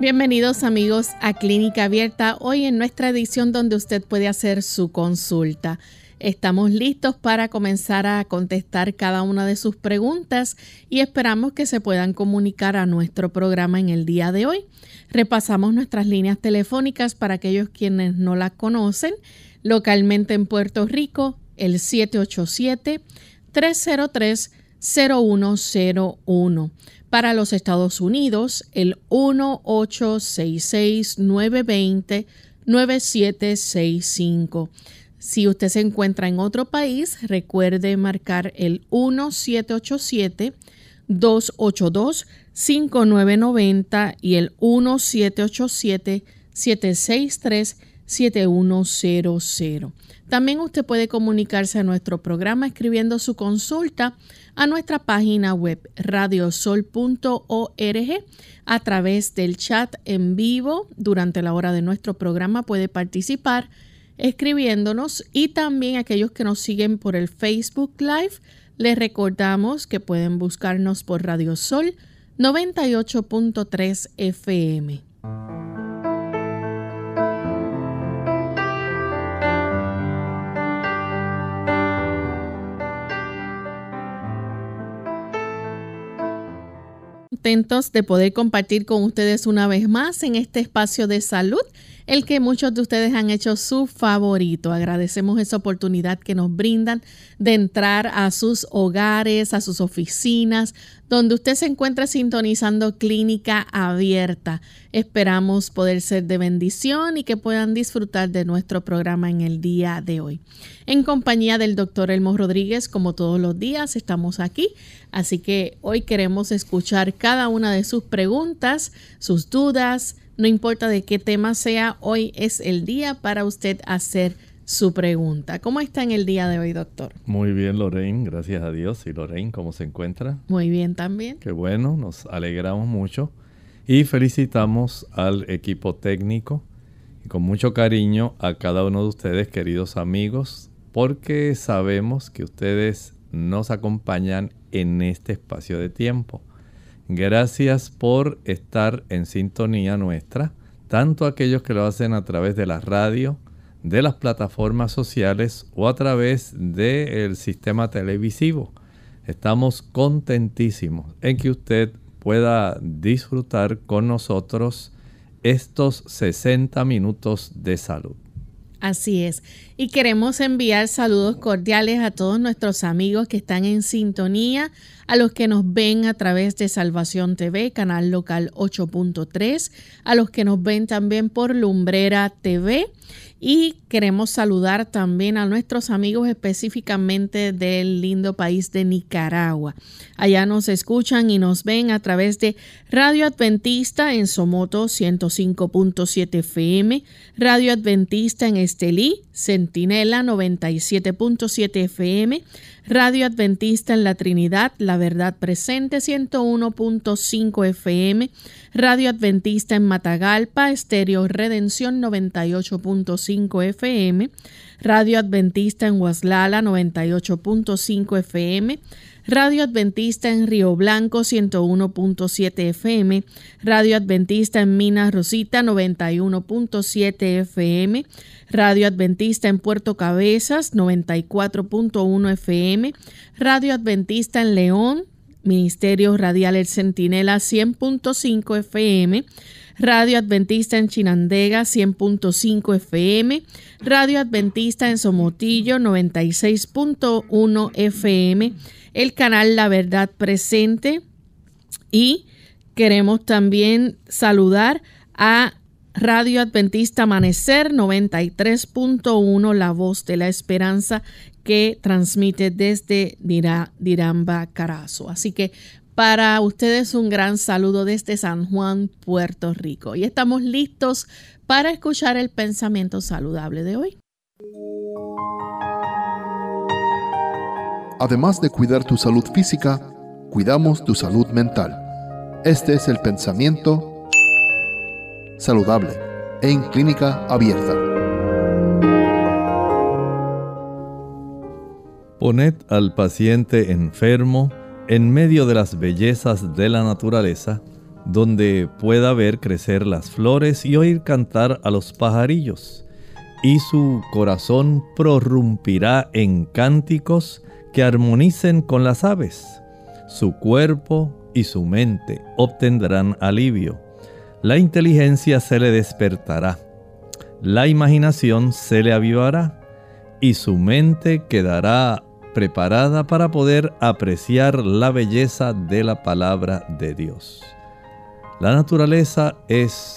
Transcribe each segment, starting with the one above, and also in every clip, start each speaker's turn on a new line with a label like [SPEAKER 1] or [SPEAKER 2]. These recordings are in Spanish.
[SPEAKER 1] Bienvenidos amigos a Clínica Abierta, hoy en nuestra edición donde usted puede hacer su consulta. Estamos listos para comenzar a contestar cada una de sus preguntas y esperamos que se puedan comunicar a nuestro programa en el día de hoy. Repasamos nuestras líneas telefónicas para aquellos quienes no las conocen. Localmente en Puerto Rico, el 787-303-0101. Para los Estados Unidos, el 1866-920-9765. Si usted se encuentra en otro país, recuerde marcar el 1787-282-5990 y el 1787-763-7100. También usted puede comunicarse a nuestro programa escribiendo su consulta a nuestra página web radiosol.org a través del chat en vivo. Durante la hora de nuestro programa puede participar escribiéndonos y también aquellos que nos siguen por el Facebook Live. Les recordamos que pueden buscarnos por Radio Sol 98.3 FM. Contentos de poder compartir con ustedes una vez más en este espacio de salud, el que muchos de ustedes han hecho su favorito. Agradecemos esa oportunidad que nos brindan de entrar a sus hogares, a sus oficinas, donde usted se encuentra sintonizando clínica abierta. Esperamos poder ser de bendición y que puedan disfrutar de nuestro programa en el día de hoy. En compañía del doctor Elmo Rodríguez, como todos los días, estamos aquí. Así que hoy queremos escuchar cada una de sus preguntas, sus dudas, no importa de qué tema sea, hoy es el día para usted hacer su pregunta. ¿Cómo está en el día de hoy, doctor?
[SPEAKER 2] Muy bien, Lorraine, gracias a Dios. ¿Y Lorraine cómo se encuentra?
[SPEAKER 1] Muy bien también.
[SPEAKER 2] Qué bueno, nos alegramos mucho y felicitamos al equipo técnico y con mucho cariño a cada uno de ustedes, queridos amigos, porque sabemos que ustedes nos acompañan en este espacio de tiempo. Gracias por estar en sintonía nuestra, tanto aquellos que lo hacen a través de la radio, de las plataformas sociales o a través del sistema televisivo. Estamos contentísimos en que usted pueda disfrutar con nosotros estos 60 minutos de salud.
[SPEAKER 1] Así es. Y queremos enviar saludos cordiales a todos nuestros amigos que están en sintonía, a los que nos ven a través de Salvación TV, canal local 8.3, a los que nos ven también por Lumbrera TV y queremos saludar también a nuestros amigos específicamente del lindo país de Nicaragua. Allá nos escuchan y nos ven a través de Radio Adventista en Somoto 105.7 FM, Radio Adventista en Estelí, Centinela 97.7 FM, Radio Adventista en la Trinidad, La Verdad Presente 101.5 FM, Radio Adventista en Matagalpa, Estéreo Redención 98.5 FM, Radio Adventista en Huaslala 98.5 FM, Radio Adventista en Río Blanco 101.7 FM, Radio Adventista en Minas Rosita 91.7 FM, Radio Adventista en Puerto Cabezas 94.1 FM, Radio Adventista en León, Ministerio Radial El Centinela 100.5 FM, Radio Adventista en Chinandega 100.5 FM, Radio Adventista en Somotillo 96.1 FM, el canal La Verdad Presente y queremos también saludar a Radio Adventista Amanecer 93.1, La Voz de la Esperanza, que transmite desde Diramba, Carazo. Así que para ustedes un gran saludo desde San Juan, Puerto Rico. Y estamos listos para escuchar el pensamiento saludable de hoy.
[SPEAKER 3] Además de cuidar tu salud física, cuidamos tu salud mental. Este es el pensamiento saludable en clínica abierta.
[SPEAKER 2] Poned al paciente enfermo en medio de las bellezas de la naturaleza, donde pueda ver crecer las flores y oír cantar a los pajarillos, y su corazón prorrumpirá en cánticos que armonicen con las aves. Su cuerpo y su mente obtendrán alivio. La inteligencia se le despertará. La imaginación se le avivará y su mente quedará preparada para poder apreciar la belleza de la palabra de Dios. La naturaleza es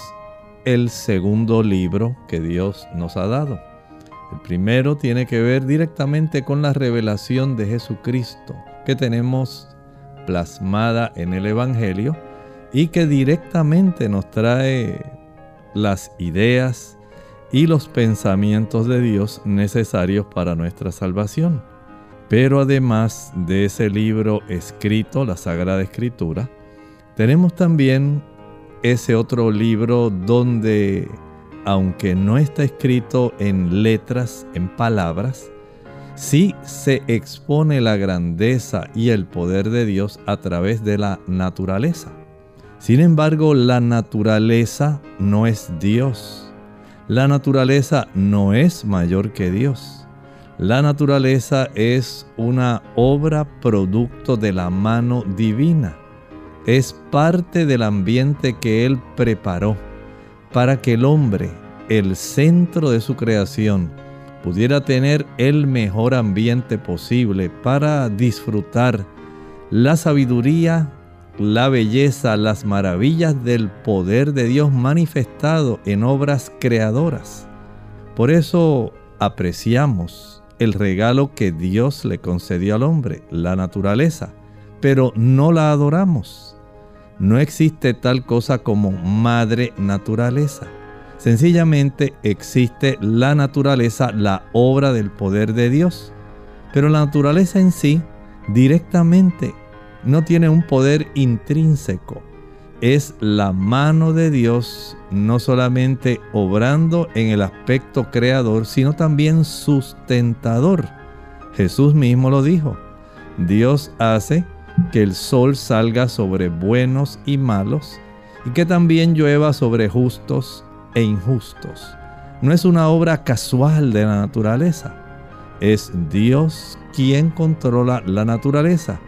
[SPEAKER 2] el segundo libro que Dios nos ha dado. El primero tiene que ver directamente con la revelación de Jesucristo que tenemos plasmada en el Evangelio y que directamente nos trae las ideas y los pensamientos de Dios necesarios para nuestra salvación. Pero además de ese libro escrito, la Sagrada Escritura, tenemos también ese otro libro donde aunque no está escrito en letras, en palabras, sí se expone la grandeza y el poder de Dios a través de la naturaleza. Sin embargo, la naturaleza no es Dios. La naturaleza no es mayor que Dios. La naturaleza es una obra producto de la mano divina. Es parte del ambiente que Él preparó para que el hombre, el centro de su creación, pudiera tener el mejor ambiente posible para disfrutar la sabiduría, la belleza, las maravillas del poder de Dios manifestado en obras creadoras. Por eso apreciamos el regalo que Dios le concedió al hombre, la naturaleza, pero no la adoramos no existe tal cosa como madre naturaleza. Sencillamente existe la naturaleza, la obra del poder de Dios. Pero la naturaleza en sí directamente no tiene un poder intrínseco. Es la mano de Dios no solamente obrando en el aspecto creador, sino también sustentador. Jesús mismo lo dijo. Dios hace que el sol salga sobre buenos y malos, y que también llueva sobre justos e injustos. No es una obra casual de la naturaleza, es Dios quien controla la naturaleza.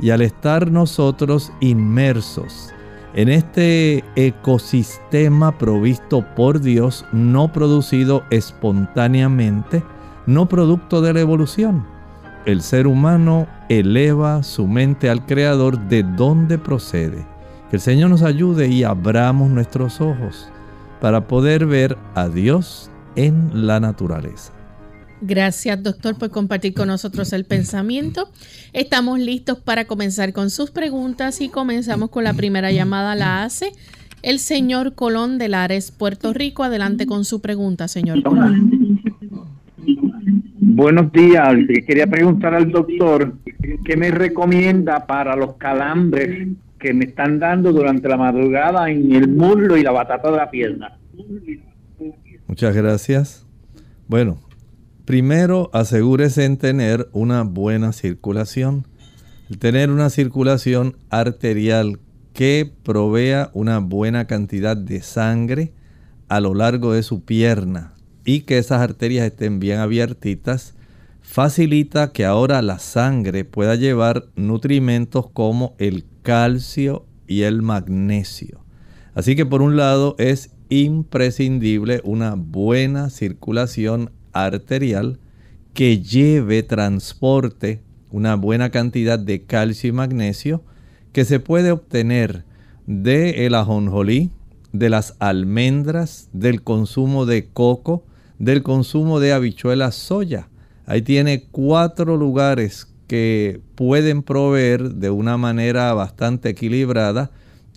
[SPEAKER 2] Y al estar nosotros inmersos en este ecosistema provisto por Dios, no producido espontáneamente, no producto de la evolución, el ser humano eleva su mente al Creador de donde procede. Que el Señor nos ayude y abramos nuestros ojos para poder ver a Dios en la naturaleza.
[SPEAKER 1] Gracias, doctor, por compartir con nosotros el pensamiento. Estamos listos para comenzar con sus preguntas y comenzamos con la primera llamada. La hace el señor Colón de Lares, Puerto Rico. Adelante con su pregunta, señor Colón.
[SPEAKER 4] Buenos días. Quería preguntar al doctor qué me recomienda para los calambres que me están dando durante la madrugada en el muslo y la batata de la pierna.
[SPEAKER 2] Muchas gracias. Bueno, primero asegúrese en tener una buena circulación. tener una circulación arterial que provea una buena cantidad de sangre a lo largo de su pierna y que esas arterias estén bien abiertitas, facilita que ahora la sangre pueda llevar nutrimentos como el calcio y el magnesio. Así que por un lado es imprescindible una buena circulación arterial que lleve, transporte una buena cantidad de calcio y magnesio que se puede obtener de el ajonjolí, de las almendras, del consumo de coco, del consumo de habichuelas soya. Ahí tiene cuatro lugares que pueden proveer de una manera bastante equilibrada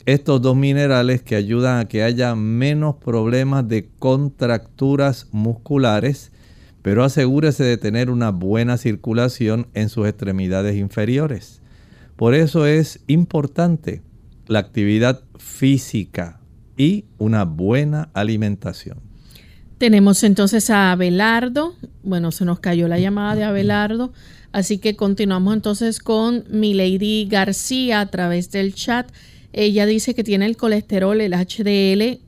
[SPEAKER 2] estos dos minerales que ayudan a que haya menos problemas de contracturas musculares, pero asegúrese de tener una buena circulación en sus extremidades inferiores. Por eso es importante la actividad física y una buena alimentación.
[SPEAKER 1] Tenemos entonces a Abelardo. Bueno, se nos cayó la llamada de Abelardo. Así que continuamos entonces con Milady García a través del chat. Ella dice que tiene el colesterol, el HDL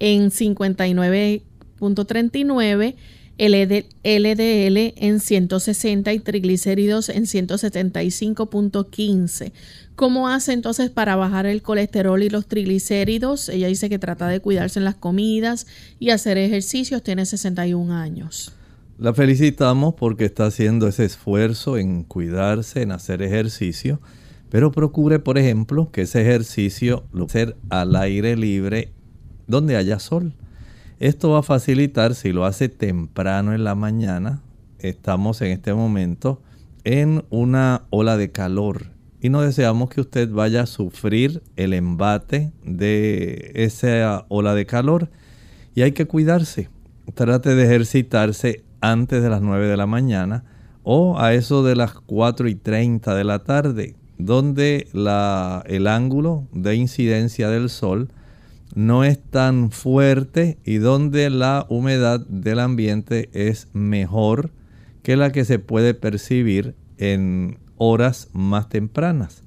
[SPEAKER 1] en 59.39, el LDL en 160 y triglicéridos en 175.15. ¿Cómo hace entonces para bajar el colesterol y los triglicéridos? Ella dice que trata de cuidarse en las comidas y hacer ejercicios. Tiene 61 años.
[SPEAKER 2] La felicitamos porque está haciendo ese esfuerzo en cuidarse, en hacer ejercicio, pero procure, por ejemplo, que ese ejercicio lo hacer al aire libre donde haya sol. Esto va a facilitar si lo hace temprano en la mañana. Estamos en este momento en una ola de calor y no deseamos que usted vaya a sufrir el embate de esa ola de calor y hay que cuidarse. Trate de ejercitarse antes de las 9 de la mañana o a eso de las 4 y 30 de la tarde, donde el ángulo de incidencia del sol no es tan fuerte y donde la humedad del ambiente es mejor que la que se puede percibir en horas más tempranas.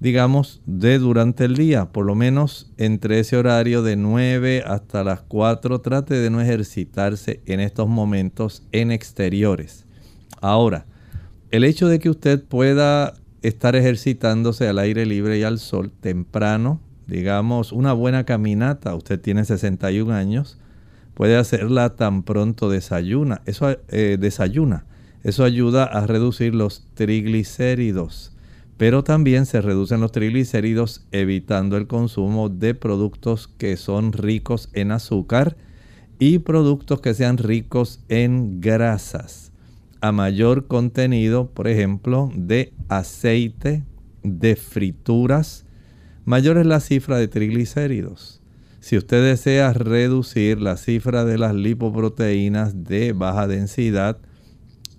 [SPEAKER 2] Digamos, de durante el día, por lo menos entre ese horario de 9 hasta las 4, trate de no ejercitarse en estos momentos en exteriores. Ahora, el hecho de que usted pueda estar ejercitándose al aire libre y al sol temprano, digamos, una buena caminata, usted tiene 61 años, puede hacerla tan pronto desayuna. Eso eh, desayuna. Eso ayuda a reducir los triglicéridos, pero también se reducen los triglicéridos evitando el consumo de productos que son ricos en azúcar y productos que sean ricos en grasas. A mayor contenido, por ejemplo, de aceite, de frituras, mayor es la cifra de triglicéridos. Si usted desea reducir la cifra de las lipoproteínas de baja densidad,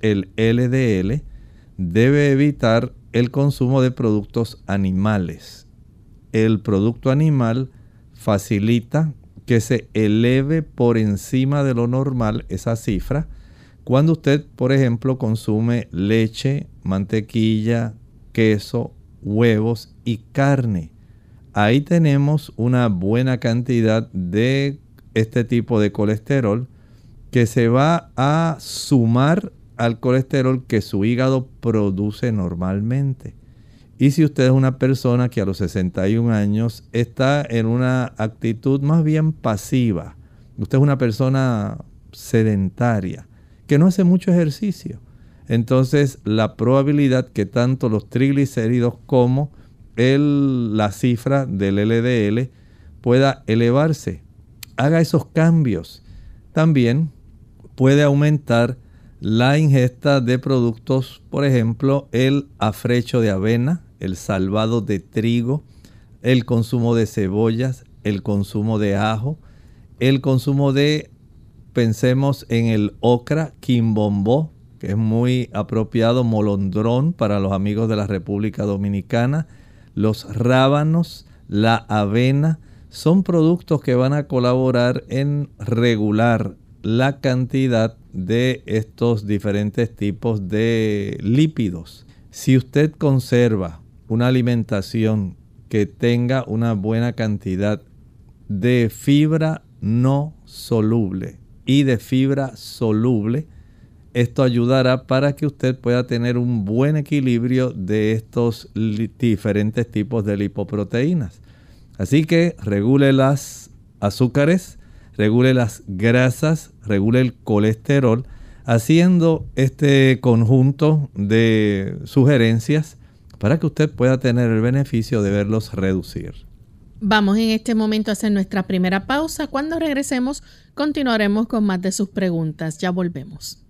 [SPEAKER 2] el LDL, debe evitar el consumo de productos animales. El producto animal facilita que se eleve por encima de lo normal esa cifra cuando usted, por ejemplo, consume leche, mantequilla, queso, huevos y carne. Ahí tenemos una buena cantidad de este tipo de colesterol que se va a sumar al colesterol que su hígado produce normalmente. Y si usted es una persona que a los 61 años está en una actitud más bien pasiva, usted es una persona sedentaria, que no hace mucho ejercicio, entonces la probabilidad que tanto los triglicéridos como el, la cifra del LDL pueda elevarse. Haga esos cambios. También puede aumentar la ingesta de productos, por ejemplo, el afrecho de avena, el salvado de trigo, el consumo de cebollas, el consumo de ajo, el consumo de, pensemos en el ocra, quimbombó, que es muy apropiado, molondrón para los amigos de la República Dominicana, los rábanos, la avena, son productos que van a colaborar en regular la cantidad de estos diferentes tipos de lípidos. Si usted conserva una alimentación que tenga una buena cantidad de fibra no soluble y de fibra soluble, esto ayudará para que usted pueda tener un buen equilibrio de estos diferentes tipos de lipoproteínas. Así que regule las azúcares, regule las grasas, regule el colesterol, haciendo este conjunto de sugerencias para que usted pueda tener el beneficio de verlos reducir.
[SPEAKER 5] Vamos en este momento a hacer nuestra primera pausa. Cuando regresemos, continuaremos con más de sus preguntas. Ya volvemos.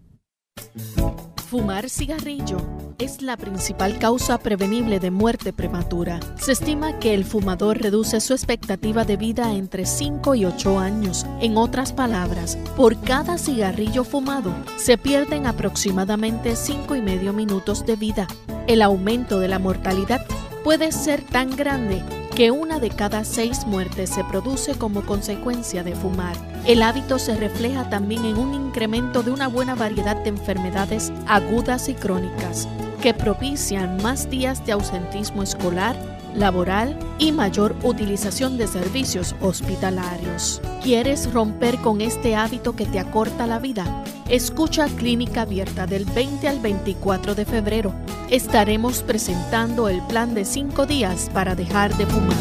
[SPEAKER 1] Fumar cigarrillo es la principal causa prevenible de muerte prematura. Se estima que el fumador reduce su expectativa de vida entre 5 y 8 años. En otras palabras, por cada cigarrillo fumado se pierden aproximadamente 5 y medio minutos de vida. El aumento de la mortalidad puede ser tan grande que una de cada seis muertes se produce como consecuencia de fumar. El hábito se refleja también en un incremento de una buena variedad de enfermedades agudas y crónicas que propician más días de ausentismo escolar, laboral y mayor utilización de servicios hospitalarios. ¿Quieres romper con este hábito que te acorta la vida? Escucha Clínica Abierta del 20 al 24 de febrero. Estaremos presentando el plan de 5 días para dejar de fumar.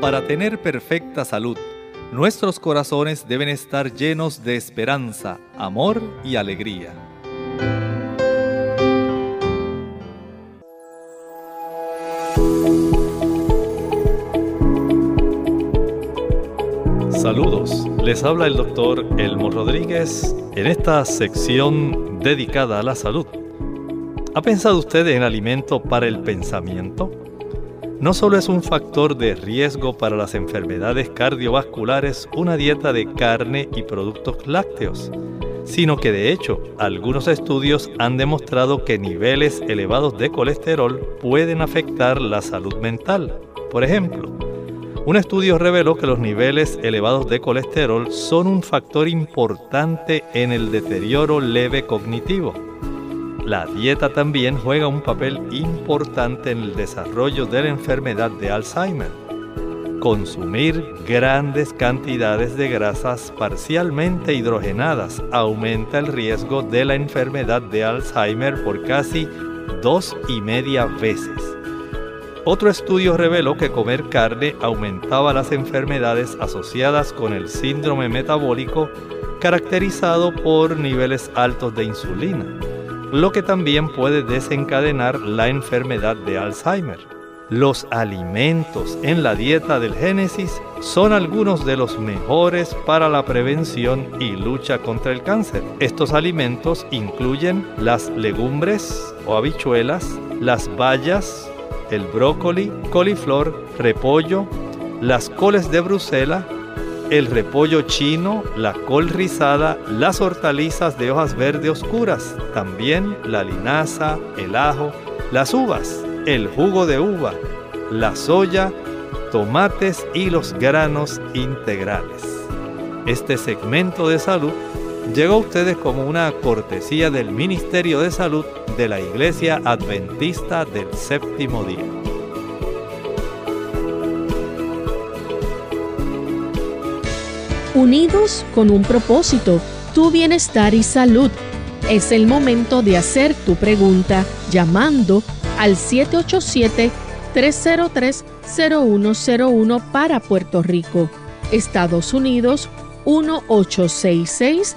[SPEAKER 2] Para tener perfecta salud, nuestros corazones deben estar llenos de esperanza, amor y alegría. Saludos, les habla el doctor Elmo Rodríguez en esta sección dedicada a la salud. ¿Ha pensado usted en alimento para el pensamiento? No solo es un factor de riesgo para las enfermedades cardiovasculares una dieta de carne y productos lácteos, sino que de hecho algunos estudios han demostrado que niveles elevados de colesterol pueden afectar la salud mental. Por ejemplo, un estudio reveló que los niveles elevados de colesterol son un factor importante en el deterioro leve cognitivo. La dieta también juega un papel importante en el desarrollo de la enfermedad de Alzheimer. Consumir grandes cantidades de grasas parcialmente hidrogenadas aumenta el riesgo de la enfermedad de Alzheimer por casi dos y media veces. Otro estudio reveló que comer carne aumentaba las enfermedades asociadas con el síndrome metabólico caracterizado por niveles altos de insulina, lo que también puede desencadenar la enfermedad de Alzheimer. Los alimentos en la dieta del Génesis son algunos de los mejores para la prevención y lucha contra el cáncer. Estos alimentos incluyen las legumbres o habichuelas, las bayas, el brócoli, coliflor, repollo, las coles de Bruselas, el repollo chino, la col rizada, las hortalizas de hojas verde oscuras, también la linaza, el ajo, las uvas, el jugo de uva, la soya, tomates y los granos integrales. Este segmento de salud llegó a ustedes como una cortesía del Ministerio de Salud de la Iglesia Adventista del Séptimo Día.
[SPEAKER 1] Unidos con un propósito, tu bienestar y salud. Es el momento de hacer tu pregunta llamando al 787-303-0101 para Puerto Rico, Estados Unidos 1866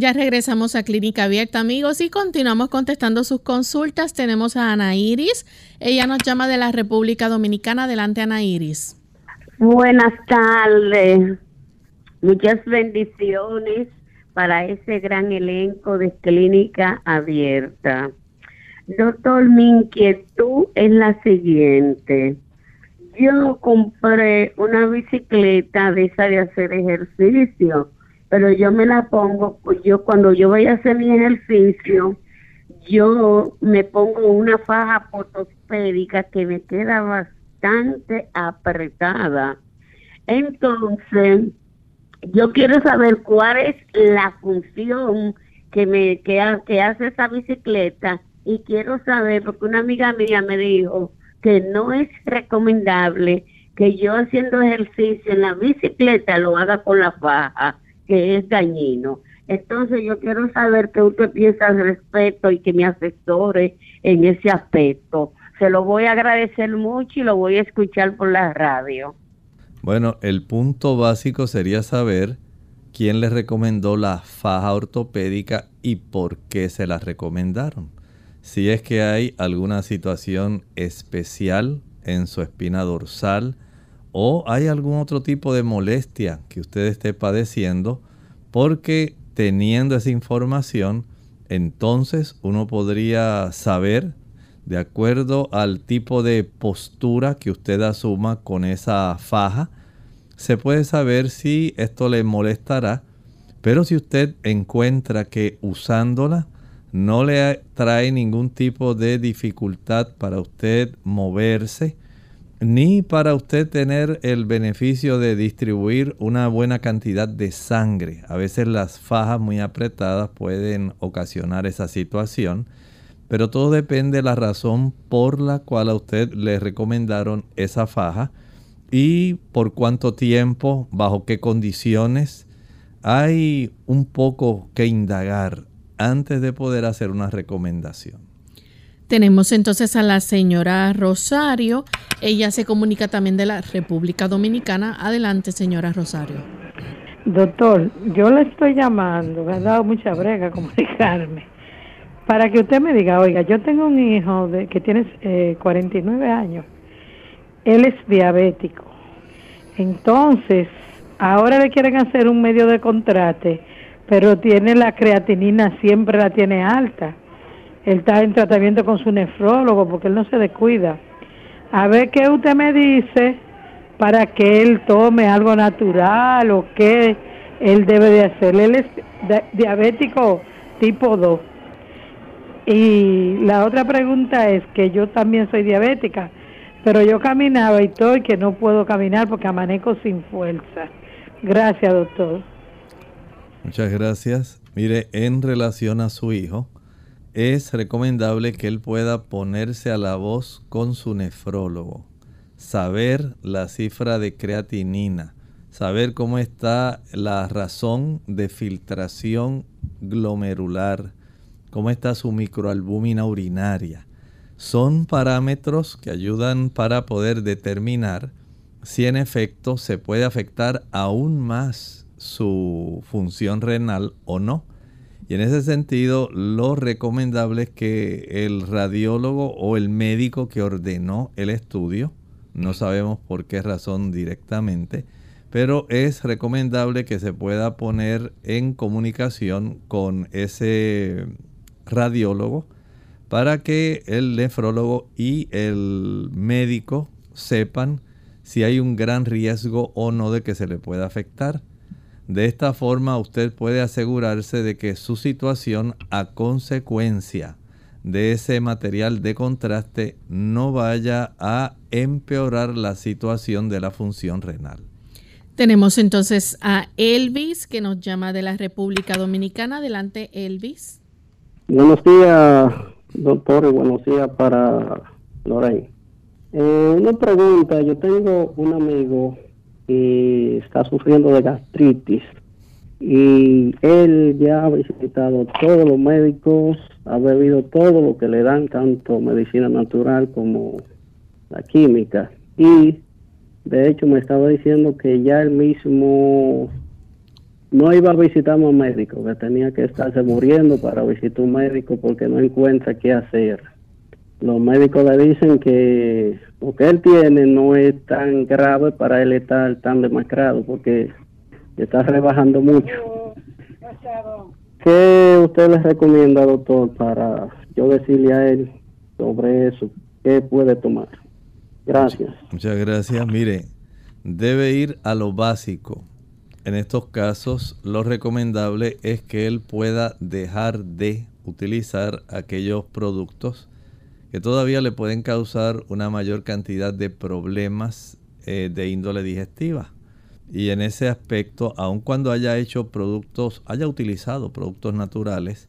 [SPEAKER 5] Ya regresamos a Clínica Abierta, amigos, y continuamos contestando sus consultas. Tenemos a Ana Iris. Ella nos llama de la República Dominicana. Adelante, Ana Iris.
[SPEAKER 6] Buenas tardes. Muchas bendiciones para ese gran elenco de Clínica Abierta. Doctor, mi inquietud es la siguiente. Yo compré una bicicleta de esa de hacer ejercicio pero yo me la pongo, yo cuando yo voy a hacer mi ejercicio, yo me pongo una faja potospérica que me queda bastante apretada. Entonces, yo quiero saber cuál es la función que me que hace esa bicicleta y quiero saber porque una amiga mía me dijo que no es recomendable que yo haciendo ejercicio en la bicicleta lo haga con la faja, que es dañino. Entonces yo quiero saber qué usted piensa al respecto y que me asesore en ese aspecto. Se lo voy a agradecer mucho y lo voy a escuchar por la radio.
[SPEAKER 2] Bueno, el punto básico sería saber quién le recomendó la faja ortopédica y por qué se la recomendaron. Si es que hay alguna situación especial en su espina dorsal o hay algún otro tipo de molestia que usted esté padeciendo, porque teniendo esa información, entonces uno podría saber, de acuerdo al tipo de postura que usted asuma con esa faja, se puede saber si esto le molestará, pero si usted encuentra que usándola no le trae ningún tipo de dificultad para usted moverse, ni para usted tener el beneficio de distribuir una buena cantidad de sangre. A veces las fajas muy apretadas pueden ocasionar esa situación, pero todo depende de la razón por la cual a usted le recomendaron esa faja y por cuánto tiempo, bajo qué condiciones. Hay un poco que indagar antes de poder hacer una recomendación.
[SPEAKER 1] Tenemos entonces a la señora Rosario. Ella se comunica también de la República Dominicana. Adelante, señora Rosario.
[SPEAKER 7] Doctor, yo le estoy llamando, me ha dado mucha brega comunicarme, para que usted me diga, oiga, yo tengo un hijo de, que tiene eh, 49 años él es diabético. Entonces, ahora le quieren hacer un medio de contraste, pero tiene la creatinina, siempre la tiene alta. Él está en tratamiento con su nefrólogo porque él no se descuida. A ver qué usted me dice para que él tome algo natural o qué él debe de hacer. Él es diabético tipo 2. Y la otra pregunta es que yo también soy diabética pero yo caminaba y estoy que no puedo caminar porque amanezco sin fuerza. Gracias, doctor.
[SPEAKER 2] Muchas gracias. Mire, en relación a su hijo, es recomendable que él pueda ponerse a la voz con su nefrólogo, saber la cifra de creatinina, saber cómo está la razón de filtración glomerular, cómo está su microalbúmina urinaria son parámetros que ayudan para poder determinar si en efecto se puede afectar aún más su función renal o no. Y en ese sentido, lo recomendable es que el radiólogo o el médico que ordenó el estudio, no sabemos por qué razón directamente, pero es recomendable que se pueda poner en comunicación con ese radiólogo para que el nefrólogo y el médico sepan si hay un gran riesgo o no de que se le pueda afectar. De esta forma usted puede asegurarse de que su situación a consecuencia de ese material de contraste no vaya a empeorar la situación de la función renal.
[SPEAKER 1] Tenemos entonces a Elvis que nos llama de la República Dominicana. Adelante, Elvis.
[SPEAKER 8] Buenos días, doctor, buenos días para Lorraine. Eh, una pregunta, yo tengo un amigo que está sufriendo de gastritis y él ya ha visitado todos los médicos, ha bebido todo lo que le dan, tanto medicina natural como la química. Y de hecho me estaba diciendo que ya él mismo no iba a visitar un médico, que tenía que estarse muriendo para visitar un médico porque no encuentra qué hacer. Los médicos le dicen que lo que él tiene no es tan grave para él estar tan demacrado porque está rebajando mucho. ¿Qué usted le recomienda, doctor, para yo decirle a él sobre eso? ¿Qué puede tomar? Gracias.
[SPEAKER 2] Muchas gracias. Mire, debe ir a lo básico en estos casos lo recomendable es que él pueda dejar de utilizar aquellos productos que todavía le pueden causar una mayor cantidad de problemas eh, de índole digestiva. Y en ese aspecto, aun cuando haya hecho productos, haya utilizado productos naturales,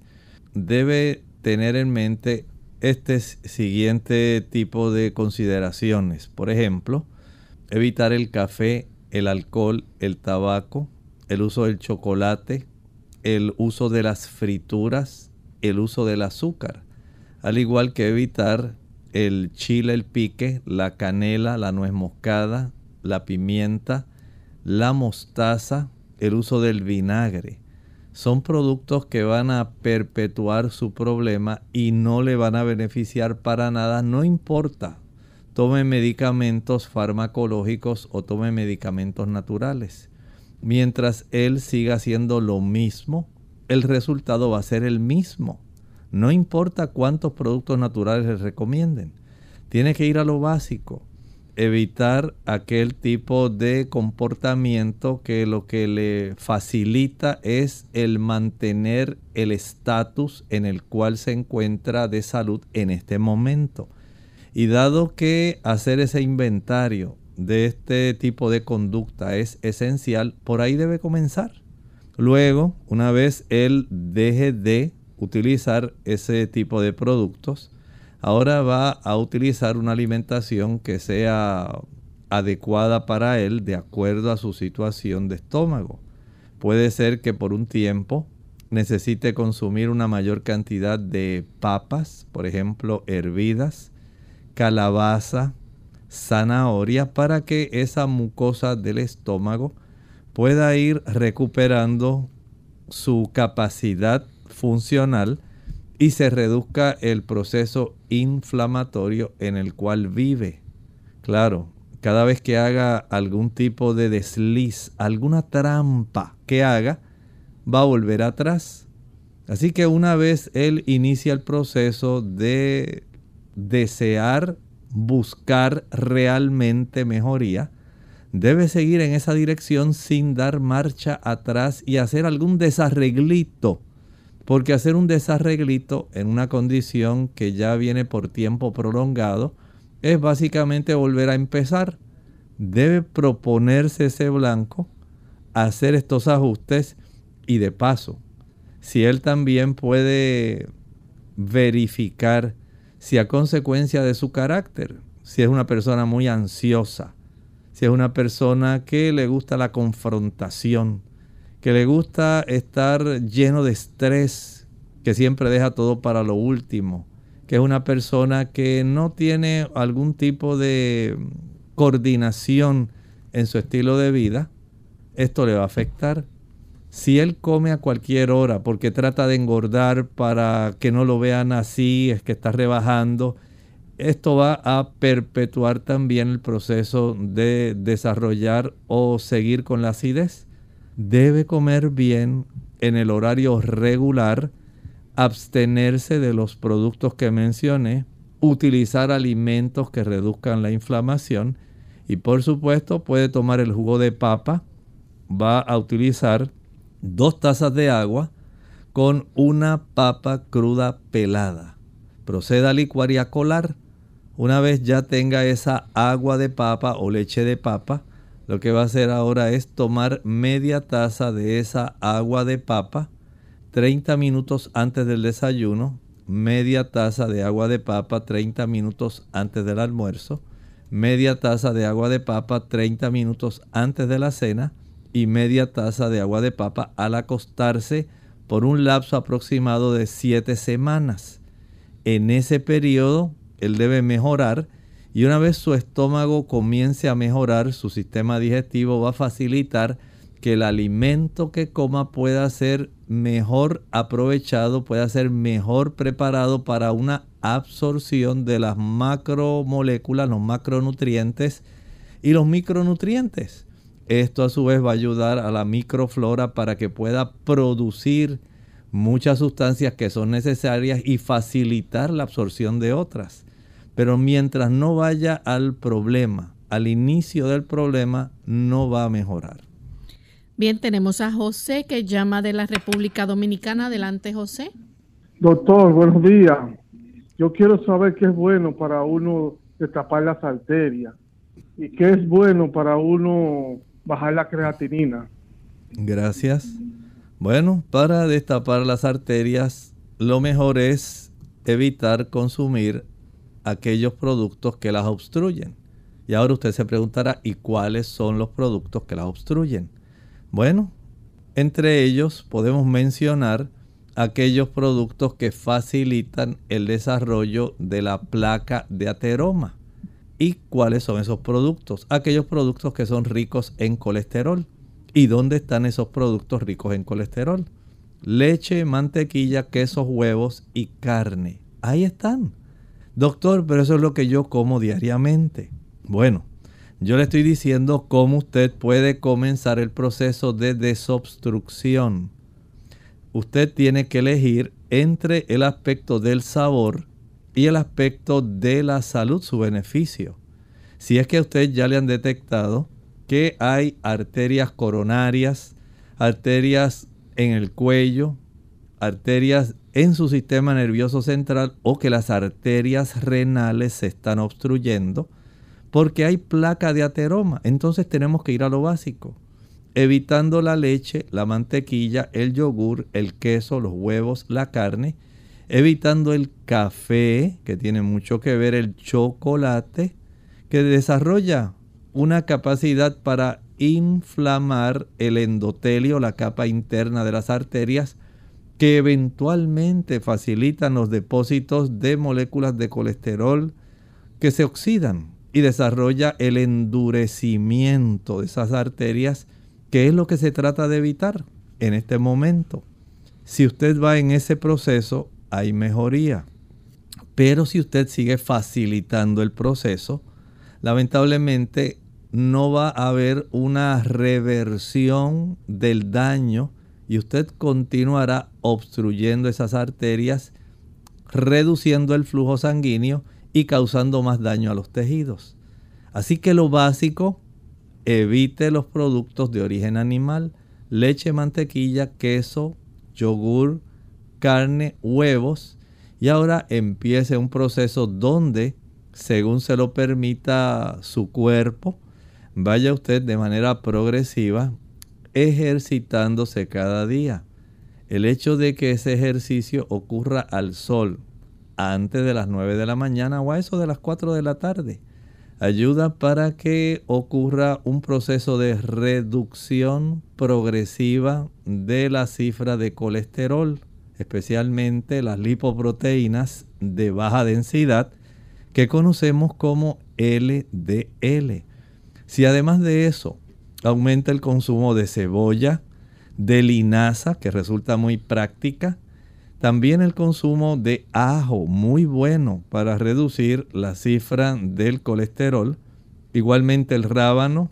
[SPEAKER 2] debe tener en mente este siguiente tipo de consideraciones. Por ejemplo, evitar el café, el alcohol, el tabaco, el uso del chocolate, el uso de las frituras, el uso del azúcar, al igual que evitar el chile, el pique, la canela, la nuez moscada, la pimienta, la mostaza, el uso del vinagre. Son productos que van a perpetuar su problema y no le van a beneficiar para nada, no importa. Tome medicamentos farmacológicos o tome medicamentos naturales. Mientras él siga haciendo lo mismo, el resultado va a ser el mismo. No importa cuántos productos naturales le recomienden. Tiene que ir a lo básico. Evitar aquel tipo de comportamiento que lo que le facilita es el mantener el estatus en el cual se encuentra de salud en este momento. Y dado que hacer ese inventario de este tipo de conducta es esencial, por ahí debe comenzar. Luego, una vez él deje de utilizar ese tipo de productos, ahora va a utilizar una alimentación que sea adecuada para él de acuerdo a su situación de estómago. Puede ser que por un tiempo necesite consumir una mayor cantidad de papas, por ejemplo, hervidas, calabaza, zanahoria, para que esa mucosa del estómago pueda ir recuperando su capacidad funcional y se reduzca el proceso inflamatorio en el cual vive. Claro, cada vez que haga algún tipo de desliz, alguna trampa que haga, va a volver atrás. Así que una vez él inicia el proceso de desear buscar realmente mejoría, debe seguir en esa dirección sin dar marcha atrás y hacer algún desarreglito. Porque hacer un desarreglito en una condición que ya viene por tiempo prolongado es básicamente volver a empezar. Debe proponerse ese blanco, hacer estos ajustes y de paso, si él también puede verificar si a consecuencia de su carácter, si es una persona muy ansiosa, si es una persona que le gusta la confrontación, que le gusta estar lleno de estrés, que siempre deja todo para lo último, que es una persona que no tiene algún tipo de coordinación en su estilo de vida, esto le va a afectar. Si él come a cualquier hora porque trata de engordar para que no lo vean así, es que está rebajando, esto va a perpetuar también el proceso de desarrollar o seguir con la acidez. Debe comer bien en el horario regular, abstenerse de los productos que mencioné, utilizar alimentos que reduzcan la inflamación y por supuesto puede tomar el jugo de papa, va a utilizar dos tazas de agua con una papa cruda pelada. Proceda a licuar y a colar una vez ya tenga esa agua de papa o leche de papa, lo que va a hacer ahora es tomar media taza de esa agua de papa 30 minutos antes del desayuno, media taza de agua de papa 30 minutos antes del almuerzo, media taza de agua de papa 30 minutos antes de la cena y media taza de agua de papa al acostarse por un lapso aproximado de 7 semanas. En ese periodo él debe mejorar y una vez su estómago comience a mejorar, su sistema digestivo va a facilitar que el alimento que coma pueda ser mejor aprovechado, pueda ser mejor preparado para una absorción de las macromoléculas, los macronutrientes y los micronutrientes. Esto a su vez va a ayudar a la microflora para que pueda producir muchas sustancias que son necesarias y facilitar la absorción de otras. Pero mientras no vaya al problema, al inicio del problema, no va a mejorar.
[SPEAKER 1] Bien, tenemos a José que llama de la República Dominicana. Adelante, José.
[SPEAKER 9] Doctor, buenos días. Yo quiero saber qué es bueno para uno destapar las arterias y qué es bueno para uno bajar la creatinina.
[SPEAKER 2] Gracias. Bueno, para destapar las arterias, lo mejor es evitar consumir aquellos productos que las obstruyen. Y ahora usted se preguntará, ¿y cuáles son los productos que las obstruyen? Bueno, entre ellos podemos mencionar aquellos productos que facilitan el desarrollo de la placa de ateroma. ¿Y cuáles son esos productos? Aquellos productos que son ricos en colesterol. ¿Y dónde están esos productos ricos en colesterol? Leche, mantequilla, quesos, huevos y carne. Ahí están. Doctor, pero eso es lo que yo como diariamente. Bueno, yo le estoy diciendo cómo usted puede comenzar el proceso de desobstrucción. Usted tiene que elegir entre el aspecto del sabor y el aspecto de la salud, su beneficio. Si es que a usted ya le han detectado que hay arterias coronarias, arterias en el cuello, arterias en su sistema nervioso central o que las arterias renales se están obstruyendo porque hay placa de ateroma. Entonces tenemos que ir a lo básico, evitando la leche, la mantequilla, el yogur, el queso, los huevos, la carne evitando el café, que tiene mucho que ver el chocolate, que desarrolla una capacidad para inflamar el endotelio, la capa interna de las arterias, que eventualmente facilitan los depósitos de moléculas de colesterol que se oxidan y desarrolla el endurecimiento de esas arterias, que es lo que se trata de evitar en este momento. Si usted va en ese proceso, hay mejoría. Pero si usted sigue facilitando el proceso, lamentablemente no va a haber una reversión del daño y usted continuará obstruyendo esas arterias, reduciendo el flujo sanguíneo y causando más daño a los tejidos. Así que lo básico, evite los productos de origen animal, leche, mantequilla, queso, yogur, carne, huevos. Y ahora empiece un proceso donde, según se lo permita su cuerpo, vaya usted de manera progresiva ejercitándose cada día. El hecho de que ese ejercicio ocurra al sol antes de las 9 de la mañana o a eso de las 4 de la tarde ayuda para que ocurra un proceso de reducción progresiva de la cifra de colesterol especialmente las lipoproteínas de baja densidad que conocemos como LDL. Si además de eso aumenta el consumo de cebolla, de linaza, que resulta muy práctica, también el consumo de ajo, muy bueno para reducir la cifra del colesterol. Igualmente el rábano,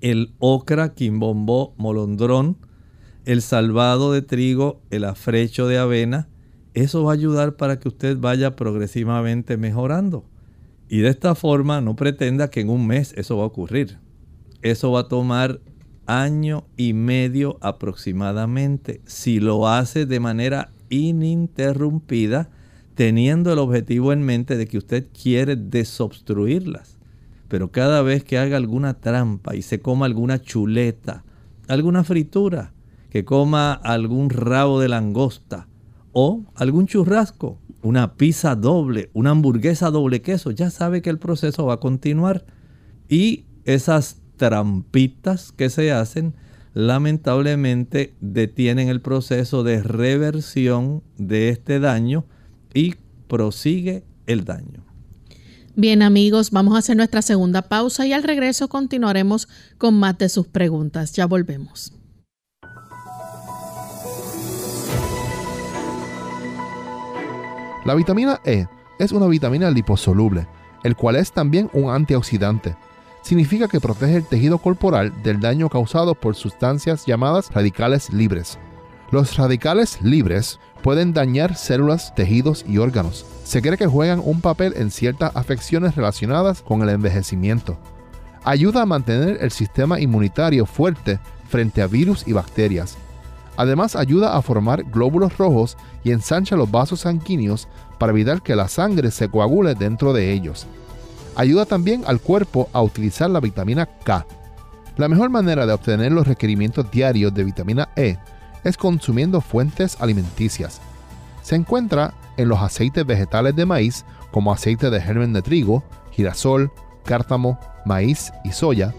[SPEAKER 2] el ocra, quimbombó, molondrón, el salvado de trigo, el afrecho de avena, eso va a ayudar para que usted vaya progresivamente mejorando. Y de esta forma no pretenda que en un mes eso va a ocurrir. Eso va a tomar año y medio aproximadamente. Si lo hace de manera ininterrumpida, teniendo el objetivo en mente de que usted quiere desobstruirlas. Pero cada vez que haga alguna trampa y se coma alguna chuleta, alguna fritura, que coma algún rabo de langosta o algún churrasco, una pizza doble, una hamburguesa doble queso, ya sabe que el proceso va a continuar. Y esas trampitas que se hacen lamentablemente detienen el proceso de reversión de este daño y prosigue el daño.
[SPEAKER 1] Bien amigos, vamos a hacer nuestra segunda pausa y al regreso continuaremos con más de sus preguntas. Ya volvemos.
[SPEAKER 3] La vitamina E es una vitamina liposoluble, el cual es también un antioxidante. Significa que protege el tejido corporal del daño causado por sustancias llamadas radicales libres. Los radicales libres pueden dañar células, tejidos y órganos. Se cree que juegan un papel en ciertas afecciones relacionadas con el envejecimiento. Ayuda a mantener el sistema inmunitario fuerte frente a virus y bacterias Además ayuda a formar glóbulos rojos y ensancha los vasos sanguíneos para evitar que la sangre se coagule dentro de ellos. Ayuda también al cuerpo a utilizar la vitamina K. La mejor manera de obtener los requerimientos diarios de vitamina E es consumiendo fuentes alimenticias. Se encuentra en los aceites vegetales de maíz como aceite de germen de trigo, girasol, cártamo, maíz y soya,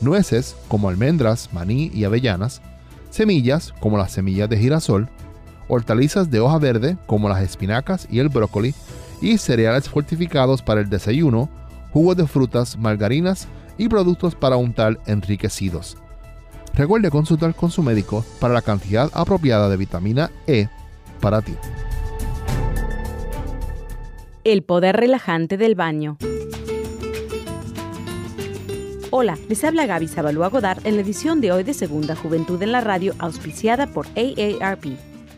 [SPEAKER 3] nueces como almendras, maní y avellanas, semillas como las semillas de girasol, hortalizas de hoja verde como las espinacas y el brócoli, y cereales fortificados para el desayuno, jugos de frutas, margarinas y productos para untar enriquecidos. Recuerde consultar con su médico para la cantidad apropiada de vitamina E para ti.
[SPEAKER 10] El poder relajante del baño. Hola, les habla Gaby Zabalúa Godard en la edición de hoy de Segunda Juventud en la Radio, auspiciada por AARP.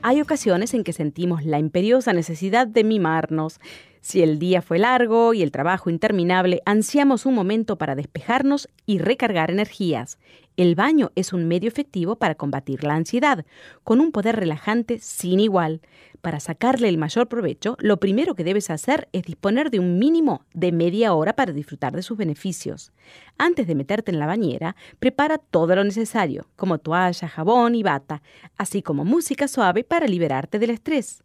[SPEAKER 10] Hay ocasiones en que sentimos la imperiosa necesidad de mimarnos. Si el día fue largo y el trabajo interminable, ansiamos un momento para despejarnos y recargar energías. El baño es un medio efectivo para combatir la ansiedad, con un poder relajante sin igual. Para sacarle el mayor provecho, lo primero que debes hacer es disponer de un mínimo de media hora para disfrutar de sus beneficios. Antes de meterte en la bañera, prepara todo lo necesario, como toalla, jabón y bata, así como música suave para liberarte del estrés.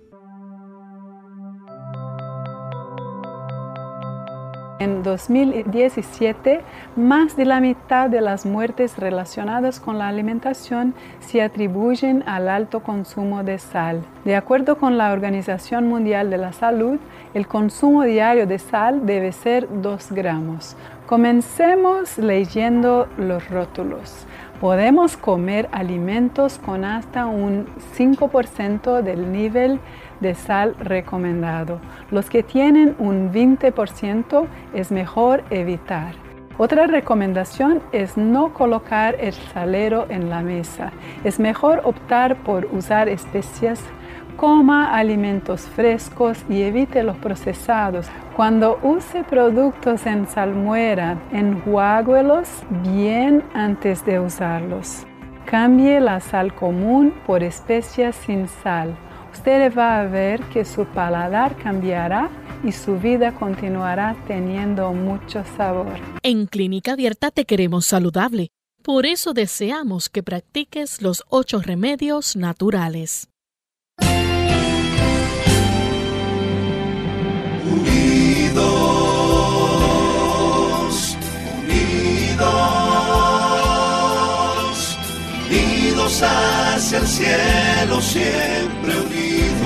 [SPEAKER 11] En 2017, más de la mitad de las muertes relacionadas con la alimentación se atribuyen al alto consumo de sal. De acuerdo con la Organización Mundial de la Salud, el consumo diario de sal debe ser 2 gramos. Comencemos leyendo los rótulos. Podemos comer alimentos con hasta un 5% del nivel de sal recomendado. Los que tienen un 20% es mejor evitar. Otra recomendación es no colocar el salero en la mesa. Es mejor optar por usar especias coma alimentos frescos y evite los procesados. Cuando use productos en salmuera, enjuáguelos bien antes de usarlos. Cambie la sal común por especias sin sal usted va a ver que su paladar cambiará y su vida continuará teniendo mucho sabor.
[SPEAKER 12] En Clínica Abierta te queremos saludable. Por eso deseamos que practiques los ocho remedios naturales.
[SPEAKER 13] Unidos, unidos, unidos hacia el cielo siempre unidos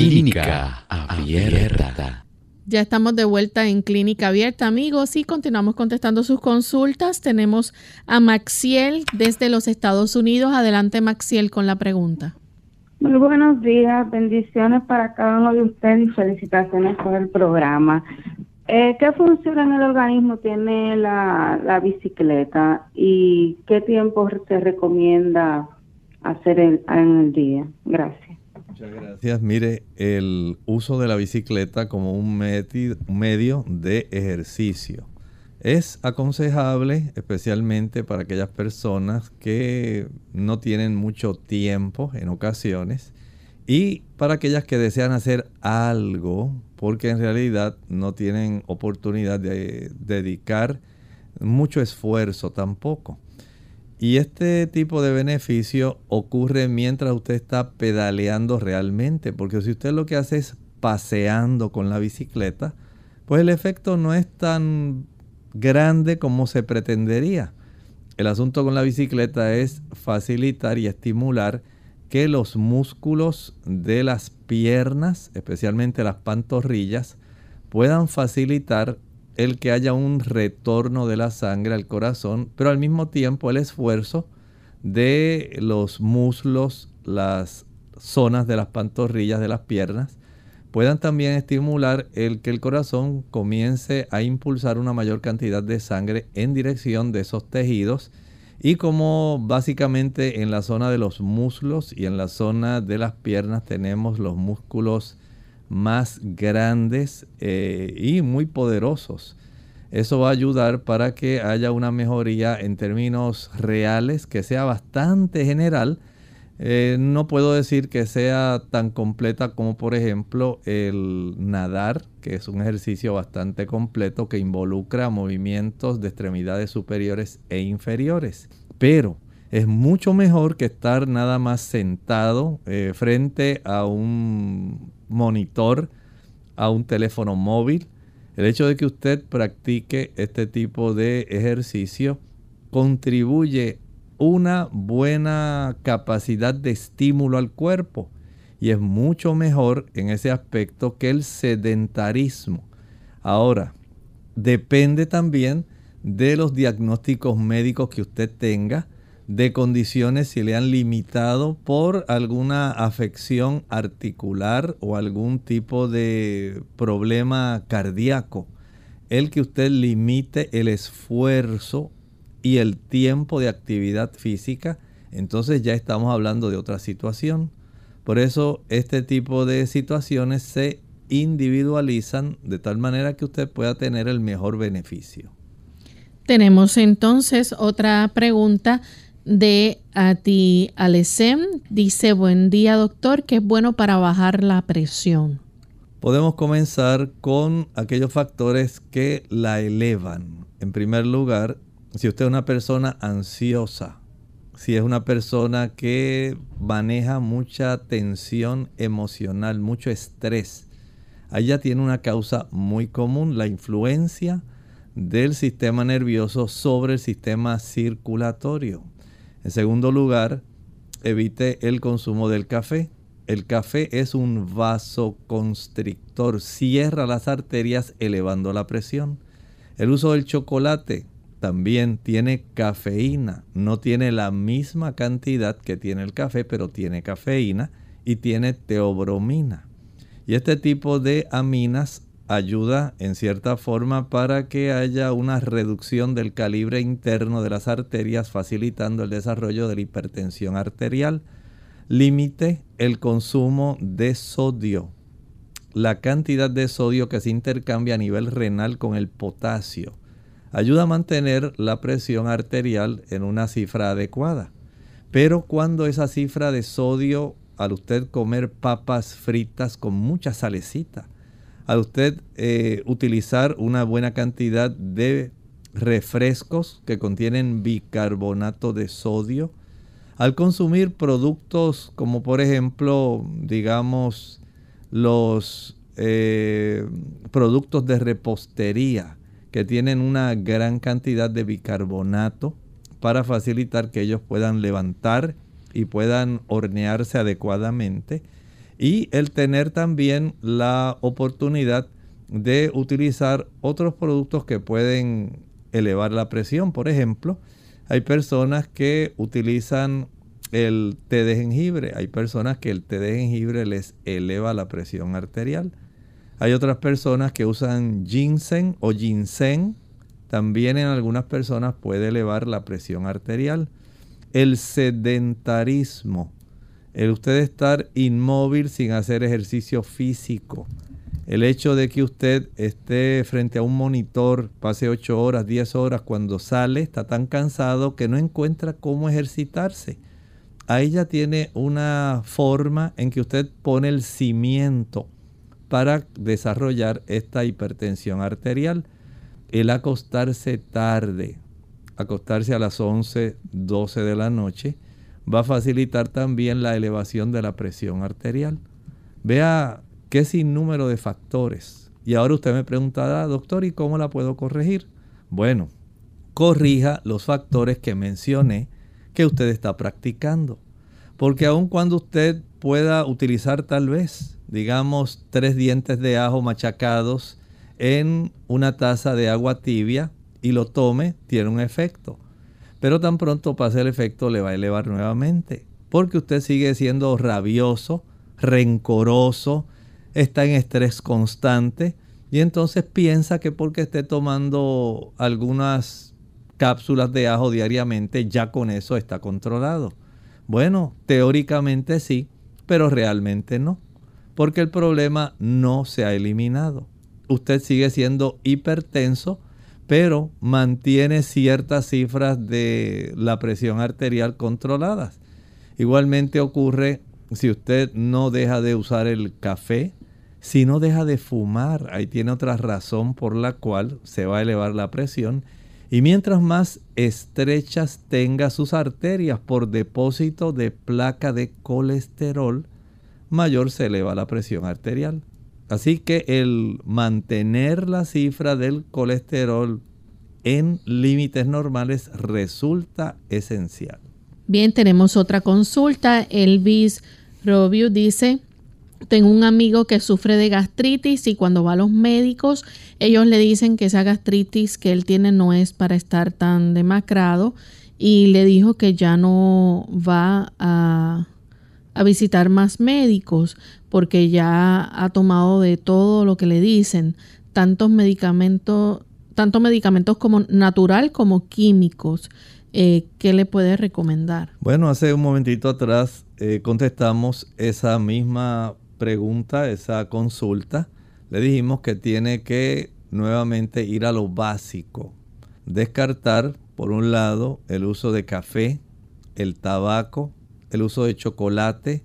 [SPEAKER 14] Clínica Abierta.
[SPEAKER 1] Ya estamos de vuelta en Clínica Abierta, amigos, y continuamos contestando sus consultas. Tenemos a Maxiel desde los Estados Unidos. Adelante, Maxiel, con la pregunta.
[SPEAKER 15] Muy buenos días, bendiciones para cada uno de ustedes y felicitaciones por el programa. Eh, ¿Qué función en el organismo tiene la, la bicicleta y qué tiempo te recomienda hacer en el día? Gracias.
[SPEAKER 2] Muchas gracias. Mire, el uso de la bicicleta como un, medio de ejercicio es aconsejable especialmente para aquellas personas que no tienen mucho tiempo en ocasiones y para aquellas que desean hacer algo porque en realidad no tienen oportunidad de dedicar mucho esfuerzo tampoco. Y este tipo de beneficio ocurre mientras usted está pedaleando realmente, porque si usted lo que hace es paseando con la bicicleta, pues el efecto no es tan grande como se pretendería. El asunto con la bicicleta es facilitar y estimular que los músculos de las piernas, especialmente las pantorrillas, puedan facilitar el que haya un retorno de la sangre al corazón, pero al mismo tiempo el esfuerzo de los muslos, las zonas de las pantorrillas de las piernas, puedan también estimular el que el corazón comience a impulsar una mayor cantidad de sangre en dirección de esos tejidos y como básicamente en la zona de los muslos y en la zona de las piernas tenemos los músculos más grandes eh, y muy poderosos. Eso va a ayudar para que haya una mejoría en términos reales, que sea bastante general. Eh, no puedo decir que sea tan completa como por ejemplo el nadar, que es un ejercicio bastante completo que involucra movimientos de extremidades superiores e inferiores. Pero es mucho mejor que estar nada más sentado eh, frente a un monitor, a un teléfono móvil. El hecho de que usted practique este tipo de ejercicio contribuye una buena capacidad de estímulo al cuerpo y es mucho mejor en ese aspecto que el sedentarismo. Ahora, depende también de los diagnósticos médicos que usted tenga de condiciones si le han limitado por alguna afección articular o algún tipo de problema cardíaco. El que usted limite el esfuerzo y el tiempo de actividad física, entonces ya estamos hablando de otra situación. Por eso este tipo de situaciones se individualizan de tal manera que usted pueda tener el mejor beneficio.
[SPEAKER 1] Tenemos entonces otra pregunta de Ati Alesem. Dice, buen día doctor, que es bueno para bajar la presión.
[SPEAKER 2] Podemos comenzar con aquellos factores que la elevan. En primer lugar, si usted es una persona ansiosa, si es una persona que maneja mucha tensión emocional, mucho estrés, allá tiene una causa muy común, la influencia del sistema nervioso sobre el sistema circulatorio. En segundo lugar, evite el consumo del café. El café es un vasoconstrictor, cierra las arterias elevando la presión. El uso del chocolate también tiene cafeína, no tiene la misma cantidad que tiene el café, pero tiene cafeína y tiene teobromina. Y este tipo de aminas ayuda en cierta forma para que haya una reducción del calibre interno de las arterias, facilitando el desarrollo de la hipertensión arterial. Limite el consumo de sodio. La cantidad de sodio que se intercambia a nivel renal con el potasio ayuda a mantener la presión arterial en una cifra adecuada. Pero cuando esa cifra de sodio, al usted comer papas fritas con mucha salecita, al usted eh, utilizar una buena cantidad de refrescos que contienen bicarbonato de sodio, al consumir productos como por ejemplo, digamos, los eh, productos de repostería que tienen una gran cantidad de bicarbonato para facilitar que ellos puedan levantar y puedan hornearse adecuadamente y el tener también la oportunidad de utilizar otros productos que pueden elevar la presión. Por ejemplo, hay personas que utilizan el té de jengibre. Hay personas que el té de jengibre les eleva la presión arterial. Hay otras personas que usan ginseng o ginseng. También en algunas personas puede elevar la presión arterial. El sedentarismo el usted estar inmóvil sin hacer ejercicio físico, el hecho de que usted esté frente a un monitor, pase 8 horas, 10 horas, cuando sale está tan cansado que no encuentra cómo ejercitarse. Ahí ya tiene una forma en que usted pone el cimiento para desarrollar esta hipertensión arterial. El acostarse tarde, acostarse a las 11, 12 de la noche, va a facilitar también la elevación de la presión arterial. Vea qué sinnúmero de factores. Y ahora usted me preguntará, doctor, ¿y cómo la puedo corregir? Bueno, corrija los factores que mencioné que usted está practicando. Porque aun cuando usted pueda utilizar tal vez, digamos, tres dientes de ajo machacados en una taza de agua tibia y lo tome, tiene un efecto. Pero tan pronto pase el efecto le va a elevar nuevamente. Porque usted sigue siendo rabioso, rencoroso, está en estrés constante y entonces piensa que porque esté tomando algunas cápsulas de ajo diariamente ya con eso está controlado. Bueno, teóricamente sí, pero realmente no, porque el problema no se ha eliminado. Usted sigue siendo hipertenso, pero mantiene ciertas cifras de la presión arterial controladas. Igualmente ocurre si usted no deja de usar el café, si no deja de fumar, ahí tiene otra razón por la cual se va a elevar la presión. Y mientras más estrechas tenga sus arterias por depósito de placa de colesterol, mayor se eleva la presión arterial. Así que el mantener la cifra del colesterol en límites normales resulta esencial.
[SPEAKER 1] Bien, tenemos otra consulta. Elvis Robio dice, tengo un amigo que sufre de gastritis y cuando va a los médicos, ellos le dicen que esa gastritis que él tiene no es para estar tan demacrado y le dijo que ya no va a, a visitar más médicos porque ya ha tomado de todo lo que le dicen, tantos medicamentos, tanto medicamentos como natural como químicos. Eh, ¿Qué le puede recomendar?
[SPEAKER 2] Bueno, hace un momentito atrás eh, contestamos esa misma pregunta, esa consulta. Le dijimos que tiene que nuevamente ir a lo básico. Descartar, por un lado, el uso de café, el tabaco, el uso de chocolate,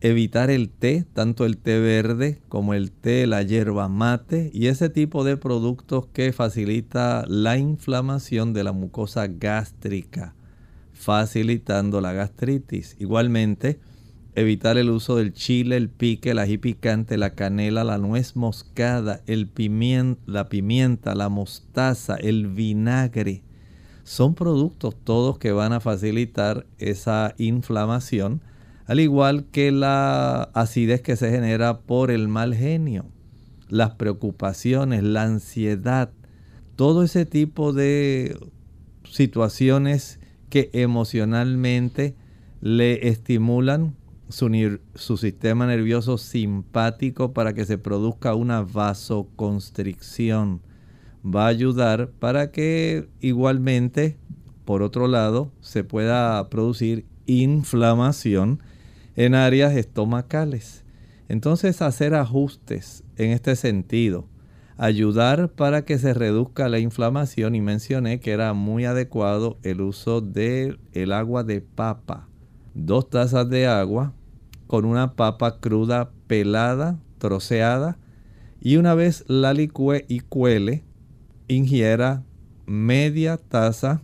[SPEAKER 2] evitar el té, tanto el té verde como el té, la hierba mate y ese tipo de productos que facilita la inflamación de la mucosa gástrica facilitando la gastritis. Igualmente, evitar el uso del chile, el pique, el ají picante, la canela, la nuez moscada, el la pimienta, la mostaza, el vinagre. Son productos todos que van a facilitar esa inflamación, al igual que la acidez que se genera por el mal genio, las preocupaciones, la ansiedad, todo ese tipo de situaciones que emocionalmente le estimulan su, su, sistema nervioso simpático para que se produzca una vasoconstricción. Va a ayudar para que igualmente, por otro lado, se pueda producir inflamación en áreas estomacales. Entonces, hacer ajustes en este sentido ayudar para que se reduzca la inflamación y mencioné que era muy adecuado el uso del el agua de papa. Dos tazas de agua con una papa cruda pelada, troceada y una vez la licue y cuele, ingiera media taza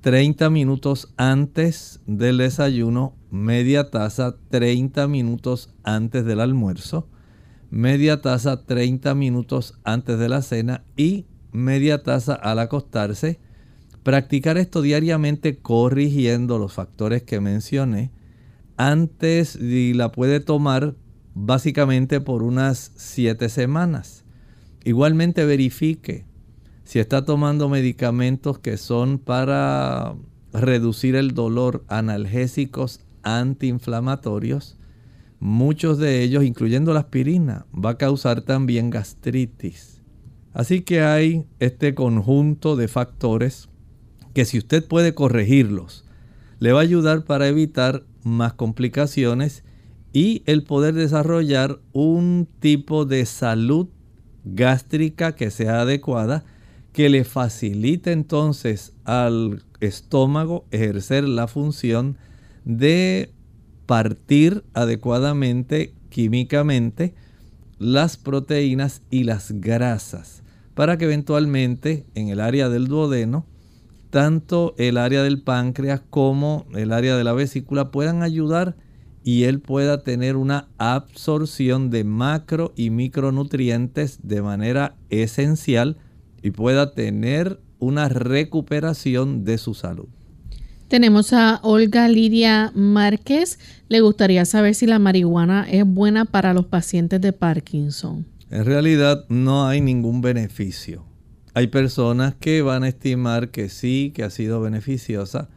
[SPEAKER 2] 30 minutos antes del desayuno, media taza 30 minutos antes del almuerzo media taza 30 minutos antes de la cena y media taza al acostarse. Practicar esto diariamente corrigiendo los factores que mencioné antes y la puede tomar básicamente por unas 7 semanas. Igualmente verifique si está tomando medicamentos que son para reducir el dolor, analgésicos antiinflamatorios Muchos de ellos, incluyendo la aspirina, va a causar también gastritis. Así que hay este conjunto de factores que si usted puede corregirlos, le va a ayudar para evitar más complicaciones y el poder desarrollar un tipo de salud gástrica que sea adecuada, que le facilite entonces al estómago ejercer la función de partir adecuadamente químicamente las proteínas y las grasas para que eventualmente en el área del duodeno tanto el área del páncreas como el área de la vesícula puedan ayudar y él pueda tener una absorción de macro y micronutrientes de manera esencial y pueda tener una recuperación de su salud.
[SPEAKER 1] Tenemos a Olga Lidia Márquez. Le gustaría saber si la marihuana es buena para los pacientes de Parkinson.
[SPEAKER 2] En realidad no hay ningún beneficio. Hay personas que van a estimar que sí, que ha sido beneficiosa,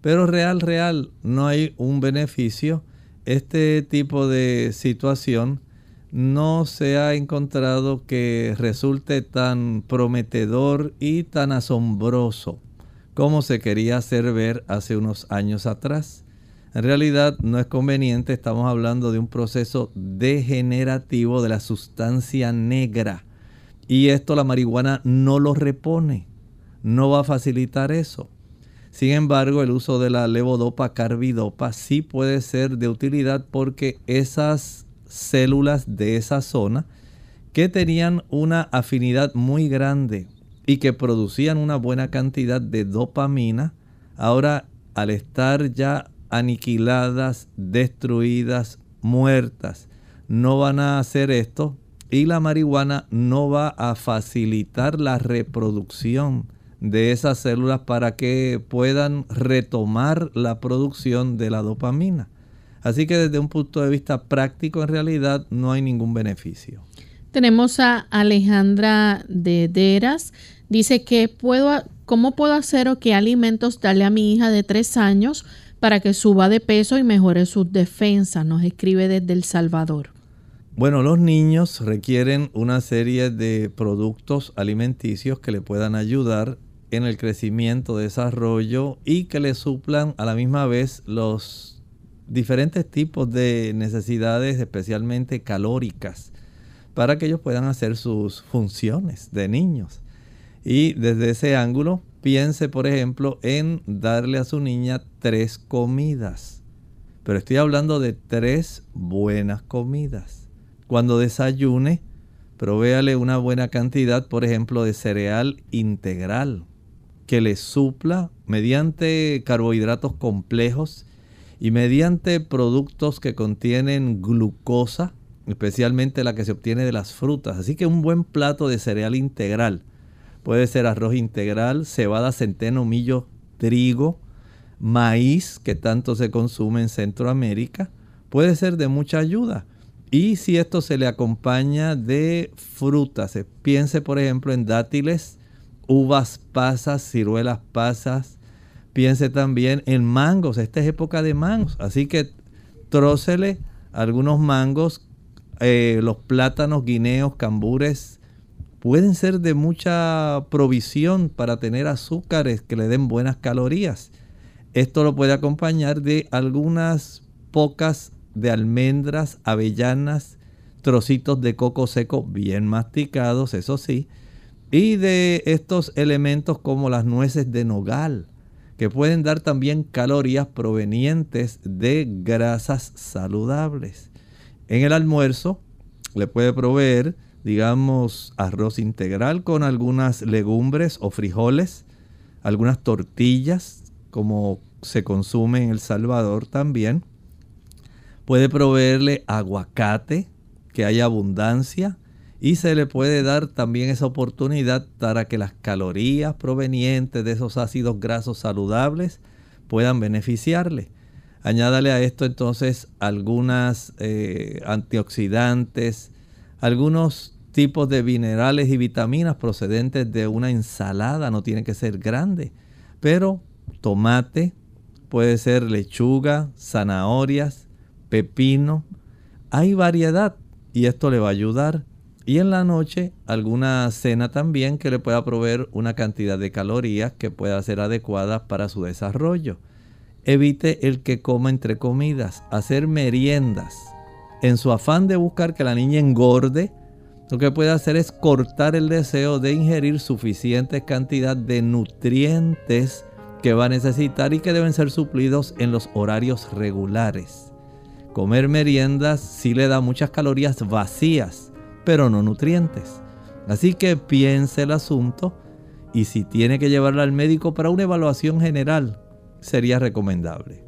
[SPEAKER 2] pero real, real, no hay un beneficio. Este tipo de situación no se ha encontrado que resulte tan prometedor y tan asombroso como se quería hacer ver hace unos años atrás. En realidad no es conveniente, estamos hablando de un proceso degenerativo de la sustancia negra. Y esto la marihuana no lo repone, no va a facilitar eso. Sin embargo, el uso de la levodopa carbidopa sí puede ser de utilidad porque esas células de esa zona que tenían una afinidad muy grande y que producían una buena cantidad de dopamina, ahora al estar ya aniquiladas, destruidas, muertas, no van a hacer esto y la marihuana no va a facilitar la reproducción de esas células para que puedan retomar la producción de la dopamina. Así que desde un punto de vista práctico en realidad no hay ningún beneficio.
[SPEAKER 1] Tenemos a Alejandra de Deras. Dice que puedo, ¿cómo puedo hacer o qué alimentos darle a mi hija de tres años para que suba de peso y mejore sus defensas? Nos escribe desde El Salvador.
[SPEAKER 2] Bueno, los niños requieren una serie de productos alimenticios que le puedan ayudar en el crecimiento, desarrollo y que le suplan a la misma vez los diferentes tipos de necesidades, especialmente calóricas, para que ellos puedan hacer sus funciones de niños. Y desde ese ángulo, piense, por ejemplo, en darle a su niña tres comidas. Pero estoy hablando de tres buenas comidas. Cuando desayune, provéale una buena cantidad, por ejemplo, de cereal integral que le supla mediante carbohidratos complejos y mediante productos que contienen glucosa, especialmente la que se obtiene de las frutas. Así que un buen plato de cereal integral Puede ser arroz integral, cebada, centeno, millo, trigo, maíz, que tanto se consume en Centroamérica. Puede ser de mucha ayuda. Y si esto se le acompaña de frutas, piense por ejemplo en dátiles, uvas pasas, ciruelas pasas. Piense también en mangos. Esta es época de mangos. Así que trócele algunos mangos, eh, los plátanos, guineos, cambures, pueden ser de mucha provisión para tener azúcares que le den buenas calorías. Esto lo puede acompañar de algunas pocas de almendras, avellanas, trocitos de coco seco bien masticados, eso sí, y de estos elementos como las nueces de nogal, que pueden dar también calorías provenientes de grasas saludables. En el almuerzo le puede proveer digamos, arroz integral con algunas legumbres o frijoles, algunas tortillas, como se consume en El Salvador también. Puede proveerle aguacate, que haya abundancia, y se le puede dar también esa oportunidad para que las calorías provenientes de esos ácidos grasos saludables puedan beneficiarle. Añádale a esto entonces algunas eh, antioxidantes, algunos tipos de minerales y vitaminas procedentes de una ensalada, no tiene que ser grande, pero tomate, puede ser lechuga, zanahorias, pepino, hay variedad y esto le va a ayudar. Y en la noche alguna cena también que le pueda proveer una cantidad de calorías que pueda ser adecuada para su desarrollo. Evite el que coma entre comidas, hacer meriendas. En su afán de buscar que la niña engorde, lo que puede hacer es cortar el deseo de ingerir suficiente cantidad de nutrientes que va a necesitar y que deben ser suplidos en los horarios regulares. Comer meriendas sí le da muchas calorías vacías, pero no nutrientes. Así que piense el asunto y si tiene que llevarla al médico para una evaluación general, sería recomendable.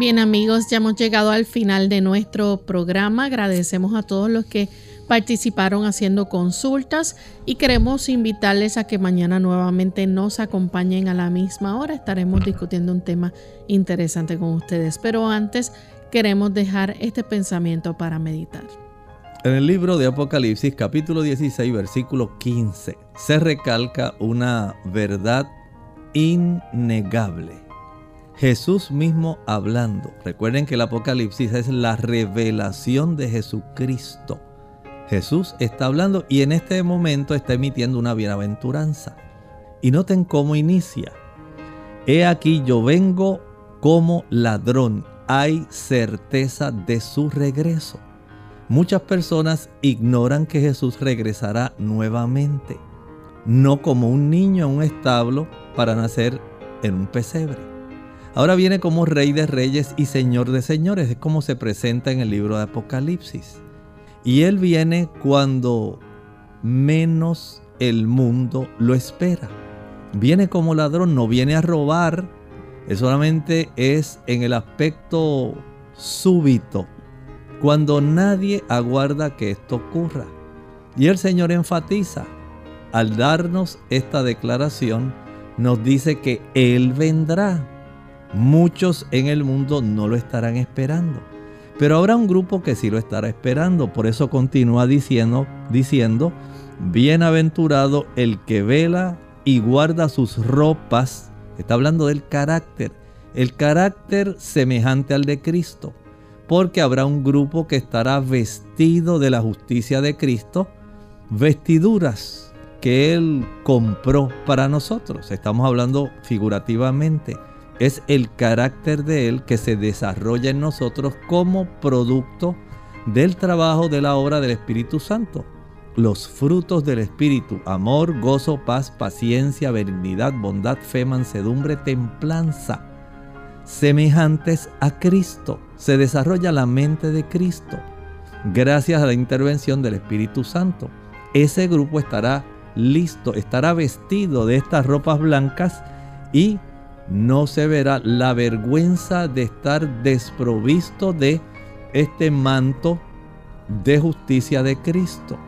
[SPEAKER 1] Bien amigos, ya hemos llegado al final de nuestro programa. Agradecemos a todos los que participaron haciendo consultas y queremos invitarles a que mañana nuevamente nos acompañen a la misma hora. Estaremos discutiendo un tema interesante con ustedes, pero antes queremos dejar este pensamiento para meditar.
[SPEAKER 2] En el libro de Apocalipsis capítulo 16 versículo 15 se recalca una verdad innegable. Jesús mismo hablando. Recuerden que el Apocalipsis es la revelación de Jesucristo. Jesús está hablando y en este momento está emitiendo una bienaventuranza. Y noten cómo inicia. He aquí yo vengo como ladrón. Hay certeza de su regreso. Muchas personas ignoran que Jesús regresará nuevamente, no como un niño en un establo para nacer en un pesebre. Ahora viene como Rey de Reyes y Señor de Señores, es como se presenta en el libro de Apocalipsis. Y Él viene cuando menos el mundo lo espera. Viene como ladrón, no viene a robar, solamente es en el aspecto súbito cuando nadie aguarda que esto ocurra. Y el Señor enfatiza, al darnos esta declaración, nos dice que Él vendrá. Muchos en el mundo no lo estarán esperando. Pero habrá un grupo que sí lo estará esperando. Por eso continúa diciendo, diciendo, bienaventurado el que vela y guarda sus ropas. Está hablando del carácter. El carácter semejante al de Cristo porque habrá un grupo que estará vestido de la justicia de Cristo, vestiduras que Él compró para nosotros. Estamos hablando figurativamente. Es el carácter de Él que se desarrolla en nosotros como producto del trabajo de la obra del Espíritu Santo. Los frutos del Espíritu, amor, gozo, paz, paciencia, benignidad, bondad, fe, mansedumbre, templanza semejantes a Cristo. Se desarrolla la mente de Cristo gracias a la intervención del Espíritu Santo. Ese grupo estará listo, estará vestido de estas ropas blancas y no se verá la vergüenza de estar desprovisto de este manto de justicia de Cristo.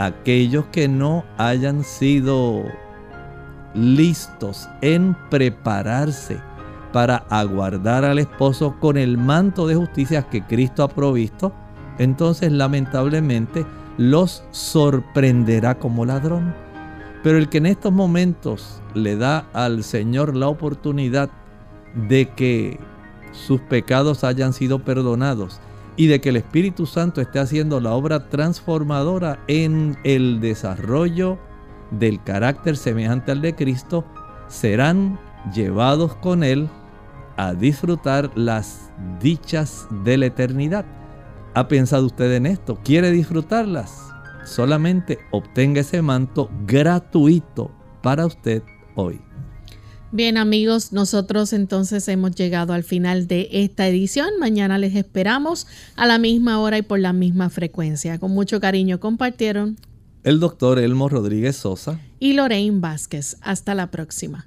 [SPEAKER 2] Aquellos que no hayan sido listos en prepararse para aguardar al esposo con el manto de justicia que Cristo ha provisto, entonces lamentablemente los sorprenderá como ladrón. Pero el que en estos momentos le da al Señor la oportunidad de que sus pecados hayan sido perdonados y de que el Espíritu Santo esté haciendo la obra transformadora en el desarrollo del carácter semejante al de Cristo, serán llevados con Él a disfrutar las dichas de la eternidad. ¿Ha pensado usted en esto? ¿Quiere disfrutarlas? Solamente obtenga ese manto gratuito para usted hoy.
[SPEAKER 1] Bien amigos, nosotros entonces hemos llegado al final de esta edición. Mañana les esperamos a la misma hora y por la misma frecuencia. Con mucho cariño compartieron
[SPEAKER 2] el doctor Elmo Rodríguez Sosa
[SPEAKER 1] y Lorraine Vázquez. Hasta la próxima.